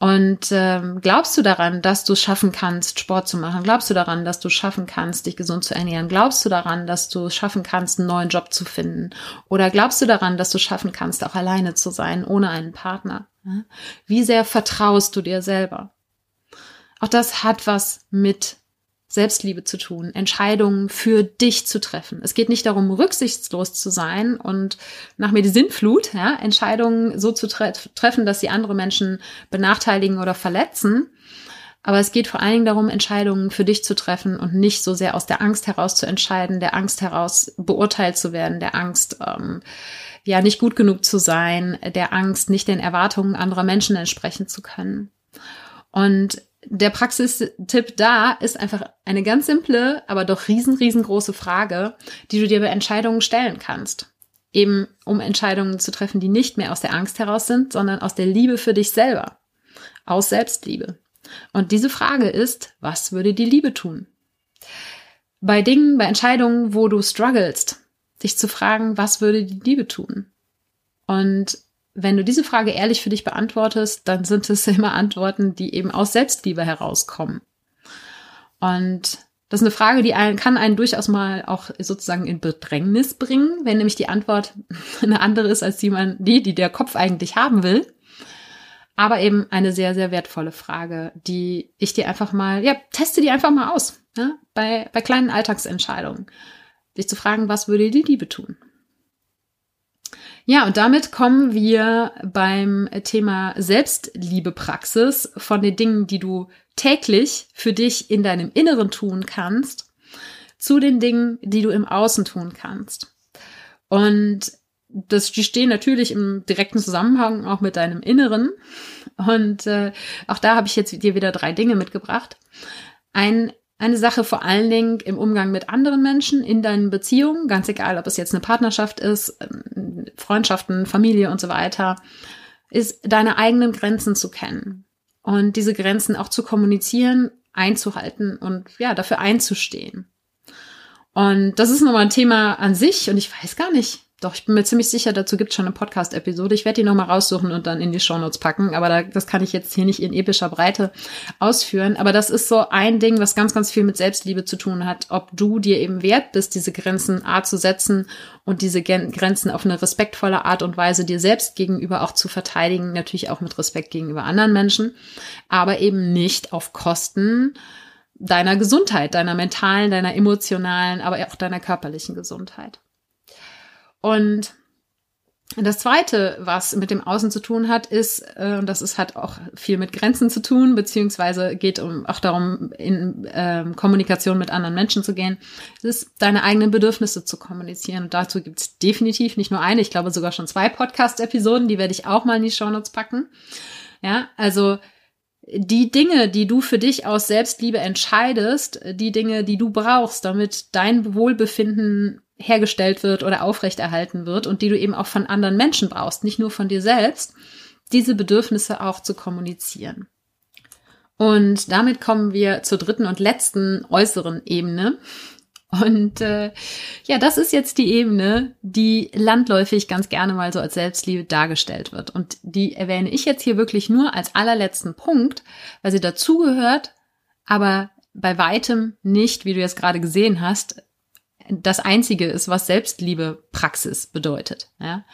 Speaker 1: Und ähm, glaubst du daran, dass du es schaffen kannst, Sport zu machen? Glaubst du daran, dass du es schaffen kannst, dich gesund zu ernähren? Glaubst du daran, dass du es schaffen kannst, einen neuen Job zu finden? Oder glaubst du daran, dass du es schaffen kannst, auch alleine zu sein, ohne einen Partner? Wie sehr vertraust du dir selber? Auch das hat was mit Selbstliebe zu tun, Entscheidungen für dich zu treffen. Es geht nicht darum, rücksichtslos zu sein und nach mir die Sinnflut, ja, Entscheidungen so zu tre treffen, dass sie andere Menschen benachteiligen oder verletzen, Aber es geht vor allen Dingen darum, Entscheidungen für dich zu treffen und nicht so sehr aus der Angst heraus zu entscheiden, der Angst heraus beurteilt zu werden, der Angst, ähm, ja, nicht gut genug zu sein, der Angst, nicht den Erwartungen anderer Menschen entsprechen zu können. Und der Praxistipp da ist einfach eine ganz simple, aber doch riesen, riesengroße Frage, die du dir bei Entscheidungen stellen kannst. Eben um Entscheidungen zu treffen, die nicht mehr aus der Angst heraus sind, sondern aus der Liebe für dich selber. Aus Selbstliebe. Und diese Frage ist, was würde die Liebe tun? Bei Dingen, bei Entscheidungen, wo du strugglest, dich zu fragen, was würde die Liebe tun? Und wenn du diese Frage ehrlich für dich beantwortest, dann sind es immer Antworten, die eben aus Selbstliebe herauskommen. Und das ist eine Frage, die einen, kann einen durchaus mal auch sozusagen in Bedrängnis bringen, wenn nämlich die Antwort eine andere ist als die, man, die, die der Kopf eigentlich haben will. Aber eben eine sehr, sehr wertvolle Frage, die ich dir einfach mal, ja, teste die einfach mal aus, ja, bei, bei kleinen Alltagsentscheidungen. Dich zu fragen, was würde die Liebe tun? Ja, und damit kommen wir beim Thema Selbstliebepraxis von den Dingen, die du täglich für dich in deinem Inneren tun kannst, zu den Dingen, die du im Außen tun kannst. Und das, die stehen natürlich im direkten Zusammenhang auch mit deinem Inneren. Und äh, auch da habe ich jetzt dir wieder drei Dinge mitgebracht. Ein eine Sache vor allen Dingen im Umgang mit anderen Menschen, in deinen Beziehungen, ganz egal, ob es jetzt eine Partnerschaft ist, ähm, Freundschaften, Familie und so weiter, ist deine eigenen Grenzen zu kennen und diese Grenzen auch zu kommunizieren, einzuhalten und ja, dafür einzustehen. Und das ist nochmal ein Thema an sich und ich weiß gar nicht, doch, ich bin mir ziemlich sicher, dazu gibt es schon eine Podcast-Episode. Ich werde die nochmal raussuchen und dann in die Shownotes packen. Aber da, das kann ich jetzt hier nicht in epischer Breite ausführen. Aber das ist so ein Ding, was ganz, ganz viel mit Selbstliebe zu tun hat. Ob du dir eben wert bist, diese Grenzen A zu setzen und diese Grenzen auf eine respektvolle Art und Weise dir selbst gegenüber auch zu verteidigen. Natürlich auch mit Respekt gegenüber anderen Menschen. Aber eben nicht auf Kosten deiner Gesundheit, deiner mentalen, deiner emotionalen, aber auch deiner körperlichen Gesundheit. Und das zweite, was mit dem Außen zu tun hat, ist, äh, und das ist, hat auch viel mit Grenzen zu tun, beziehungsweise geht um, auch darum, in äh, Kommunikation mit anderen Menschen zu gehen, ist, deine eigenen Bedürfnisse zu kommunizieren. Und dazu gibt es definitiv nicht nur eine, ich glaube sogar schon zwei Podcast-Episoden, die werde ich auch mal in die Shownotes packen. Ja, also die Dinge, die du für dich aus Selbstliebe entscheidest, die Dinge, die du brauchst, damit dein Wohlbefinden hergestellt wird oder aufrechterhalten wird und die du eben auch von anderen Menschen brauchst, nicht nur von dir selbst, diese Bedürfnisse auch zu kommunizieren. Und damit kommen wir zur dritten und letzten äußeren Ebene. Und äh, ja, das ist jetzt die Ebene, die landläufig ganz gerne mal so als Selbstliebe dargestellt wird. Und die erwähne ich jetzt hier wirklich nur als allerletzten Punkt, weil sie dazugehört, aber bei weitem nicht, wie du jetzt gerade gesehen hast, das einzige ist, was Selbstliebe Praxis bedeutet. Ja?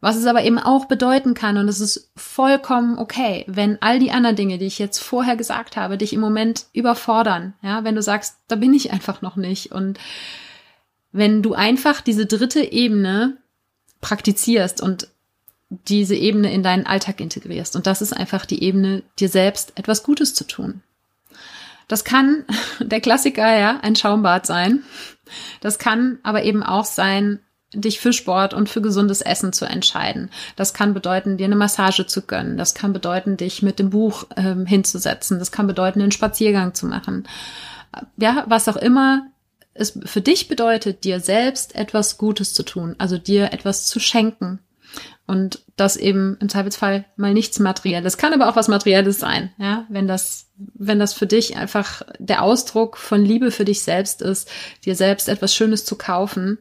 Speaker 1: Was es aber eben auch bedeuten kann, und es ist vollkommen okay, wenn all die anderen Dinge, die ich jetzt vorher gesagt habe, dich im Moment überfordern. Ja, wenn du sagst, da bin ich einfach noch nicht. Und wenn du einfach diese dritte Ebene praktizierst und diese Ebene in deinen Alltag integrierst. Und das ist einfach die Ebene, dir selbst etwas Gutes zu tun. Das kann der Klassiker, ja, ein Schaumbad sein. Das kann aber eben auch sein, dich für Sport und für gesundes Essen zu entscheiden. Das kann bedeuten, dir eine Massage zu gönnen. Das kann bedeuten, dich mit dem Buch ähm, hinzusetzen. Das kann bedeuten, einen Spaziergang zu machen. Ja, was auch immer es für dich bedeutet, dir selbst etwas Gutes zu tun, also dir etwas zu schenken. Und das eben im Zweifelsfall mal nichts Materielles. Kann aber auch was Materielles sein, ja, wenn das, wenn das für dich einfach der Ausdruck von Liebe für dich selbst ist, dir selbst etwas Schönes zu kaufen.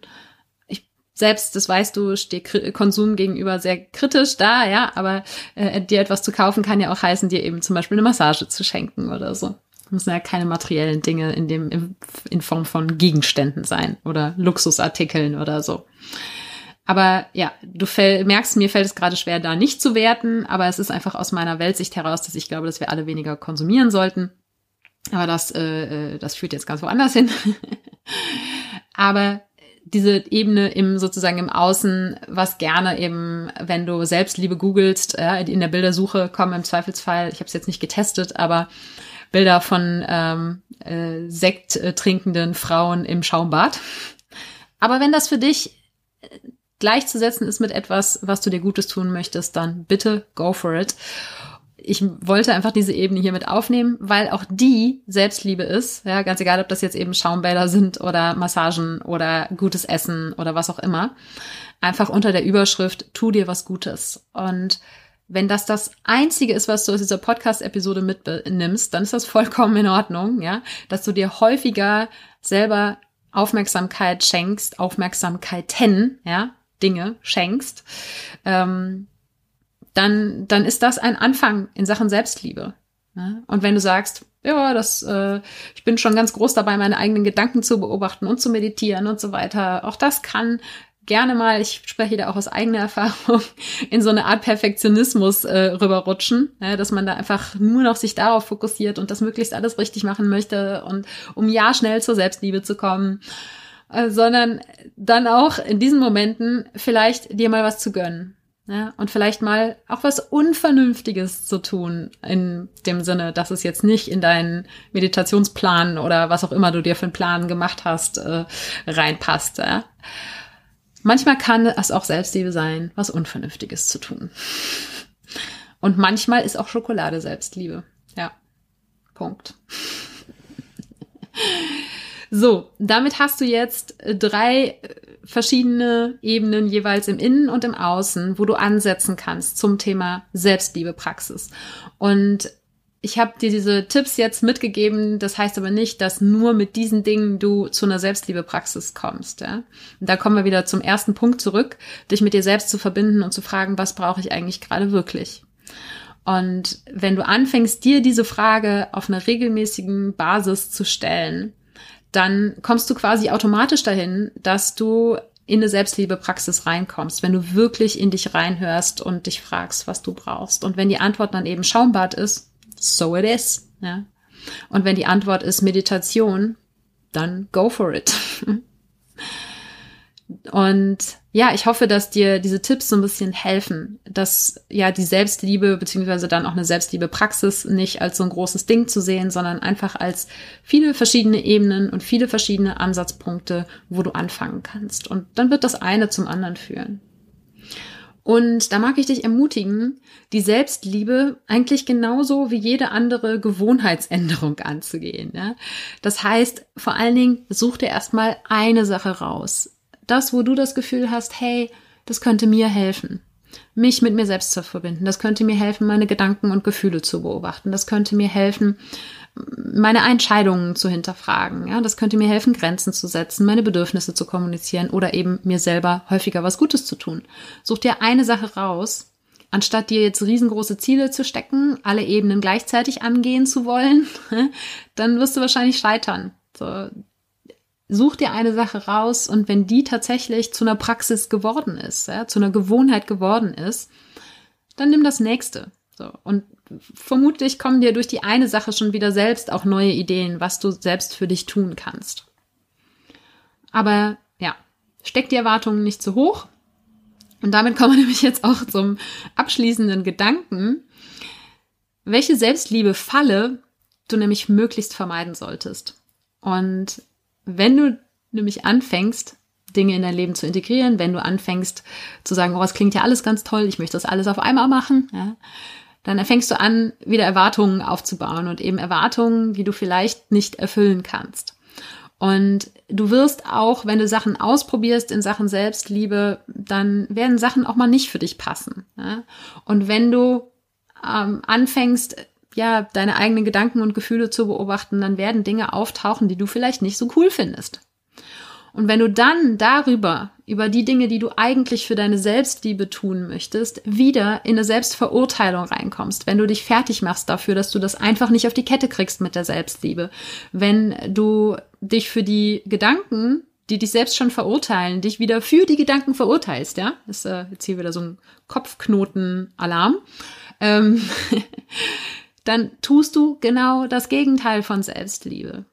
Speaker 1: Ich selbst, das weißt du, stehe Konsum gegenüber sehr kritisch da, ja, aber äh, dir etwas zu kaufen kann ja auch heißen, dir eben zum Beispiel eine Massage zu schenken oder so. Müssen ja keine materiellen Dinge in dem, in Form von Gegenständen sein oder Luxusartikeln oder so. Aber ja, du merkst, mir fällt es gerade schwer, da nicht zu werten, aber es ist einfach aus meiner Weltsicht heraus, dass ich glaube, dass wir alle weniger konsumieren sollten. Aber das, äh, äh das führt jetzt ganz woanders hin. aber diese Ebene im sozusagen im Außen, was gerne eben, wenn du Selbstliebe googelst, ja, in der Bildersuche kommen im Zweifelsfall, ich habe es jetzt nicht getestet, aber Bilder von ähm, äh, Sekt trinkenden Frauen im Schaumbad. Aber wenn das für dich äh, gleichzusetzen ist mit etwas, was du dir Gutes tun möchtest, dann bitte go for it. Ich wollte einfach diese Ebene hier mit aufnehmen, weil auch die Selbstliebe ist. Ja, ganz egal, ob das jetzt eben Schaumbäder sind oder Massagen oder gutes Essen oder was auch immer. Einfach unter der Überschrift, tu dir was Gutes. Und wenn das das einzige ist, was du aus dieser Podcast-Episode mitnimmst, dann ist das vollkommen in Ordnung, ja, dass du dir häufiger selber Aufmerksamkeit schenkst, Aufmerksamkeiten, ja, Dinge schenkst, ähm, dann, dann ist das ein Anfang in Sachen Selbstliebe. Ja? Und wenn du sagst, ja, das, äh, ich bin schon ganz groß dabei, meine eigenen Gedanken zu beobachten und zu meditieren und so weiter. Auch das kann gerne mal, ich spreche da auch aus eigener Erfahrung, in so eine Art Perfektionismus äh, rüberrutschen, ja, dass man da einfach nur noch sich darauf fokussiert und das möglichst alles richtig machen möchte und um ja schnell zur Selbstliebe zu kommen, sondern dann auch in diesen Momenten vielleicht dir mal was zu gönnen. Ja, und vielleicht mal auch was Unvernünftiges zu tun, in dem Sinne, dass es jetzt nicht in deinen Meditationsplan oder was auch immer du dir für einen Plan gemacht hast, äh, reinpasst. Ja. Manchmal kann es auch Selbstliebe sein, was Unvernünftiges zu tun. Und manchmal ist auch Schokolade Selbstliebe. Ja. Punkt. So, damit hast du jetzt drei verschiedene Ebenen jeweils im Innen und im Außen, wo du ansetzen kannst zum Thema Selbstliebepraxis. Und ich habe dir diese Tipps jetzt mitgegeben. Das heißt aber nicht, dass nur mit diesen Dingen du zu einer Selbstliebepraxis kommst. Ja? Und da kommen wir wieder zum ersten Punkt zurück, dich mit dir selbst zu verbinden und zu fragen, was brauche ich eigentlich gerade wirklich? Und wenn du anfängst, dir diese Frage auf einer regelmäßigen Basis zu stellen, dann kommst du quasi automatisch dahin, dass du in eine Selbstliebepraxis reinkommst, wenn du wirklich in dich reinhörst und dich fragst, was du brauchst. Und wenn die Antwort dann eben Schaumbad ist, so it is. Ja? Und wenn die Antwort ist Meditation, dann go for it. Und ja, ich hoffe, dass dir diese Tipps so ein bisschen helfen, dass ja die Selbstliebe beziehungsweise dann auch eine Selbstliebe-Praxis nicht als so ein großes Ding zu sehen, sondern einfach als viele verschiedene Ebenen und viele verschiedene Ansatzpunkte, wo du anfangen kannst. Und dann wird das eine zum anderen führen. Und da mag ich dich ermutigen, die Selbstliebe eigentlich genauso wie jede andere Gewohnheitsänderung anzugehen. Ja? Das heißt, vor allen Dingen, such dir erstmal eine Sache raus. Das, wo du das Gefühl hast, hey, das könnte mir helfen mich mit mir selbst zu verbinden. Das könnte mir helfen, meine Gedanken und Gefühle zu beobachten. Das könnte mir helfen, meine Entscheidungen zu hinterfragen. Ja, das könnte mir helfen, Grenzen zu setzen, meine Bedürfnisse zu kommunizieren oder eben mir selber häufiger was Gutes zu tun. Such dir eine Sache raus, anstatt dir jetzt riesengroße Ziele zu stecken, alle Ebenen gleichzeitig angehen zu wollen, dann wirst du wahrscheinlich scheitern. So, such dir eine Sache raus und wenn die tatsächlich zu einer Praxis geworden ist, ja, zu einer Gewohnheit geworden ist, dann nimm das nächste. So. Und vermutlich kommen dir durch die eine Sache schon wieder selbst auch neue Ideen, was du selbst für dich tun kannst. Aber ja, steck die Erwartungen nicht zu hoch. Und damit kommen wir nämlich jetzt auch zum abschließenden Gedanken. Welche Selbstliebe-Falle du nämlich möglichst vermeiden solltest. Und wenn du nämlich anfängst, Dinge in dein Leben zu integrieren, wenn du anfängst zu sagen, oh, es klingt ja alles ganz toll, ich möchte das alles auf einmal machen, ja, dann fängst du an, wieder Erwartungen aufzubauen und eben Erwartungen, die du vielleicht nicht erfüllen kannst. Und du wirst auch, wenn du Sachen ausprobierst in Sachen Selbstliebe, dann werden Sachen auch mal nicht für dich passen. Ja? Und wenn du ähm, anfängst, ja, deine eigenen Gedanken und Gefühle zu beobachten, dann werden Dinge auftauchen, die du vielleicht nicht so cool findest. Und wenn du dann darüber, über die Dinge, die du eigentlich für deine Selbstliebe tun möchtest, wieder in eine Selbstverurteilung reinkommst, wenn du dich fertig machst dafür, dass du das einfach nicht auf die Kette kriegst mit der Selbstliebe, wenn du dich für die Gedanken, die dich selbst schon verurteilen, dich wieder für die Gedanken verurteilst, ja, ist äh, jetzt hier wieder so ein Kopfknoten-Alarm, ähm, dann tust du genau das Gegenteil von Selbstliebe.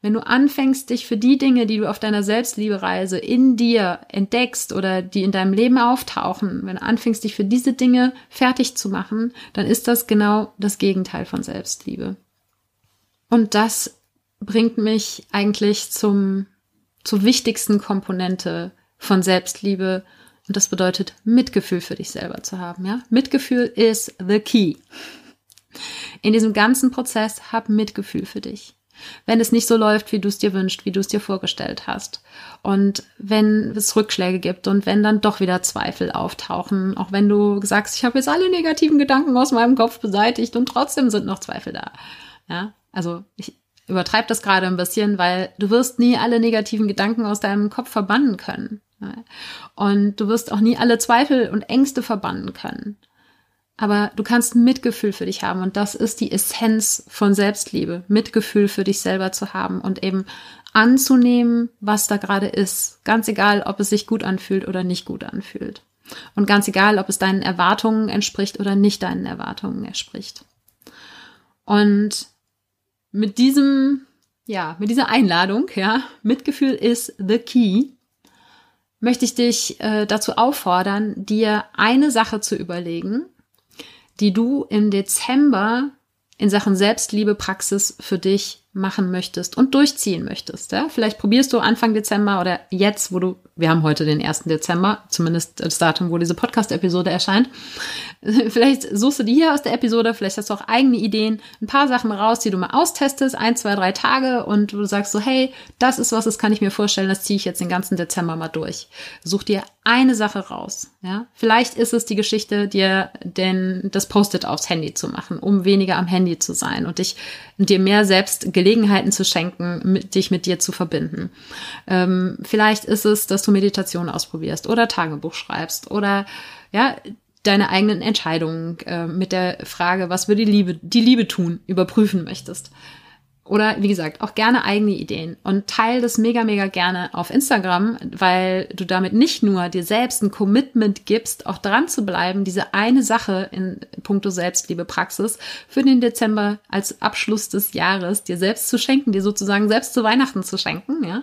Speaker 1: Wenn du anfängst, dich für die Dinge, die du auf deiner Selbstliebereise in dir entdeckst oder die in deinem Leben auftauchen, wenn du anfängst, dich für diese Dinge fertig zu machen, dann ist das genau das Gegenteil von Selbstliebe. Und das bringt mich eigentlich zum, zur wichtigsten Komponente von Selbstliebe. Und das bedeutet, Mitgefühl für dich selber zu haben, ja? Mitgefühl ist the key. In diesem ganzen Prozess hab Mitgefühl für dich wenn es nicht so läuft, wie du es dir wünschst, wie du es dir vorgestellt hast. Und wenn es Rückschläge gibt und wenn dann doch wieder Zweifel auftauchen, auch wenn du sagst, ich habe jetzt alle negativen Gedanken aus meinem Kopf beseitigt und trotzdem sind noch Zweifel da. Ja, also ich übertreibe das gerade ein bisschen, weil du wirst nie alle negativen Gedanken aus deinem Kopf verbannen können. Und du wirst auch nie alle Zweifel und Ängste verbannen können. Aber du kannst Mitgefühl für dich haben und das ist die Essenz von Selbstliebe, Mitgefühl für dich selber zu haben und eben anzunehmen, was da gerade ist. Ganz egal, ob es sich gut anfühlt oder nicht gut anfühlt. Und ganz egal, ob es deinen Erwartungen entspricht oder nicht deinen Erwartungen entspricht. Und mit diesem, ja, mit dieser Einladung, ja, Mitgefühl ist the key, möchte ich dich äh, dazu auffordern, dir eine Sache zu überlegen, die du im Dezember in Sachen Selbstliebe-Praxis für dich machen möchtest und durchziehen möchtest. Ja? Vielleicht probierst du Anfang Dezember oder jetzt, wo du, wir haben heute den 1. Dezember, zumindest das Datum, wo diese Podcast-Episode erscheint. Vielleicht suchst du die hier aus der Episode, vielleicht hast du auch eigene Ideen, ein paar Sachen raus, die du mal austestest, ein, zwei, drei Tage und du sagst so, hey, das ist was, das kann ich mir vorstellen, das ziehe ich jetzt den ganzen Dezember mal durch. Such dir eine Sache raus. Ja? Vielleicht ist es die Geschichte, dir denn das Post-it aufs Handy zu machen, um weniger am Handy zu sein und dich dir mehr selbst Gelegenheiten zu schenken, mit, dich mit dir zu verbinden. Ähm, vielleicht ist es, dass du Meditation ausprobierst oder Tagebuch schreibst oder ja, deine eigenen Entscheidungen äh, mit der Frage, was würde die Liebe, die Liebe tun, überprüfen möchtest. Oder wie gesagt, auch gerne eigene Ideen und teil das mega, mega gerne auf Instagram, weil du damit nicht nur dir selbst ein Commitment gibst, auch dran zu bleiben, diese eine Sache in puncto Selbstliebe Praxis für den Dezember als Abschluss des Jahres dir selbst zu schenken, dir sozusagen selbst zu Weihnachten zu schenken, ja,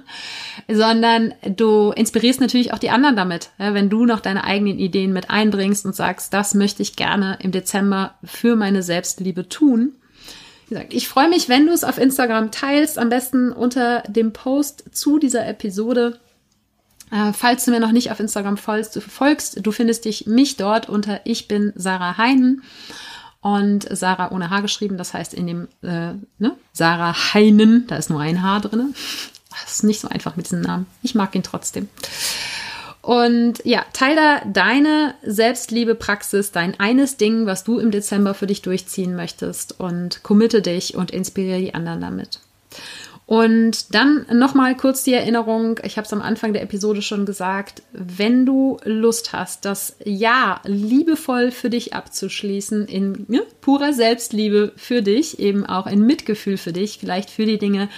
Speaker 1: sondern du inspirierst natürlich auch die anderen damit, ja? wenn du noch deine eigenen Ideen mit einbringst und sagst, das möchte ich gerne im Dezember für meine Selbstliebe tun gesagt, ich freue mich, wenn du es auf Instagram teilst, am besten unter dem Post zu dieser Episode. Äh, falls du mir noch nicht auf Instagram folgst, du folgst, du findest dich mich dort unter Ich bin Sarah Heinen und Sarah ohne H geschrieben, das heißt in dem äh, ne? Sarah Heinen, da ist nur ein H drin. Das ist nicht so einfach mit diesem Namen. Ich mag ihn trotzdem. Und ja, teile da deine Selbstliebe-Praxis, dein eines Ding, was du im Dezember für dich durchziehen möchtest und committe dich und inspiriere die anderen damit. Und dann nochmal kurz die Erinnerung, ich habe es am Anfang der Episode schon gesagt, wenn du Lust hast, das Jahr liebevoll für dich abzuschließen, in ne, purer Selbstliebe für dich, eben auch in Mitgefühl für dich, vielleicht für die Dinge,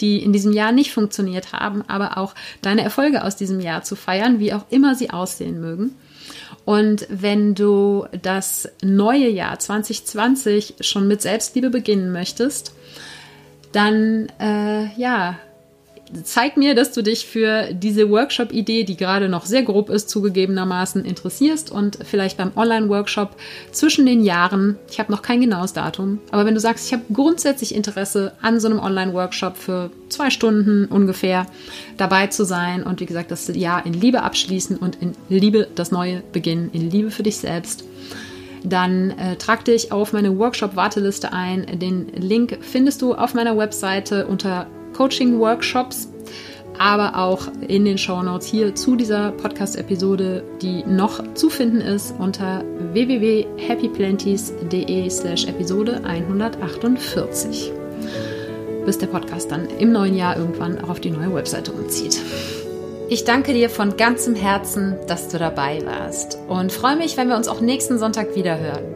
Speaker 1: die in diesem Jahr nicht funktioniert haben, aber auch deine Erfolge aus diesem Jahr zu feiern, wie auch immer sie aussehen mögen. Und wenn du das neue Jahr 2020 schon mit Selbstliebe beginnen möchtest, dann äh, ja, zeig mir, dass du dich für diese Workshop-Idee, die gerade noch sehr grob ist, zugegebenermaßen interessierst und vielleicht beim Online-Workshop zwischen den Jahren, ich habe noch kein genaues Datum, aber wenn du sagst, ich habe grundsätzlich Interesse an so einem Online-Workshop für zwei Stunden ungefähr dabei zu sein und wie gesagt, das Jahr in Liebe abschließen und in Liebe das Neue beginnen, in Liebe für dich selbst dann äh, trag dich auf meine Workshop-Warteliste ein. Den Link findest du auf meiner Webseite unter Coaching Workshops, aber auch in den Show Notes hier zu dieser Podcast-Episode, die noch zu finden ist unter www.happyplanties.de slash Episode 148. Bis der Podcast dann im neuen Jahr irgendwann auch auf die neue Webseite umzieht. Ich danke dir von ganzem Herzen, dass du dabei warst und freue mich, wenn wir uns auch nächsten Sonntag wieder hören.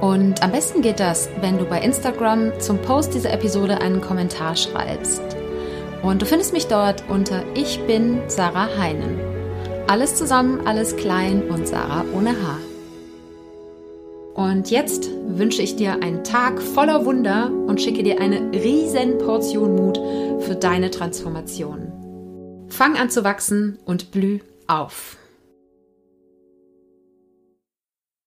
Speaker 1: Und am besten geht das, wenn du bei Instagram zum Post dieser Episode einen Kommentar schreibst. Und du findest mich dort unter Ich bin Sarah Heinen. Alles zusammen, alles klein und Sarah ohne Haar. Und jetzt wünsche ich dir einen Tag voller Wunder und schicke dir eine riesen Portion Mut für deine Transformation. Fang an zu wachsen und blüh auf.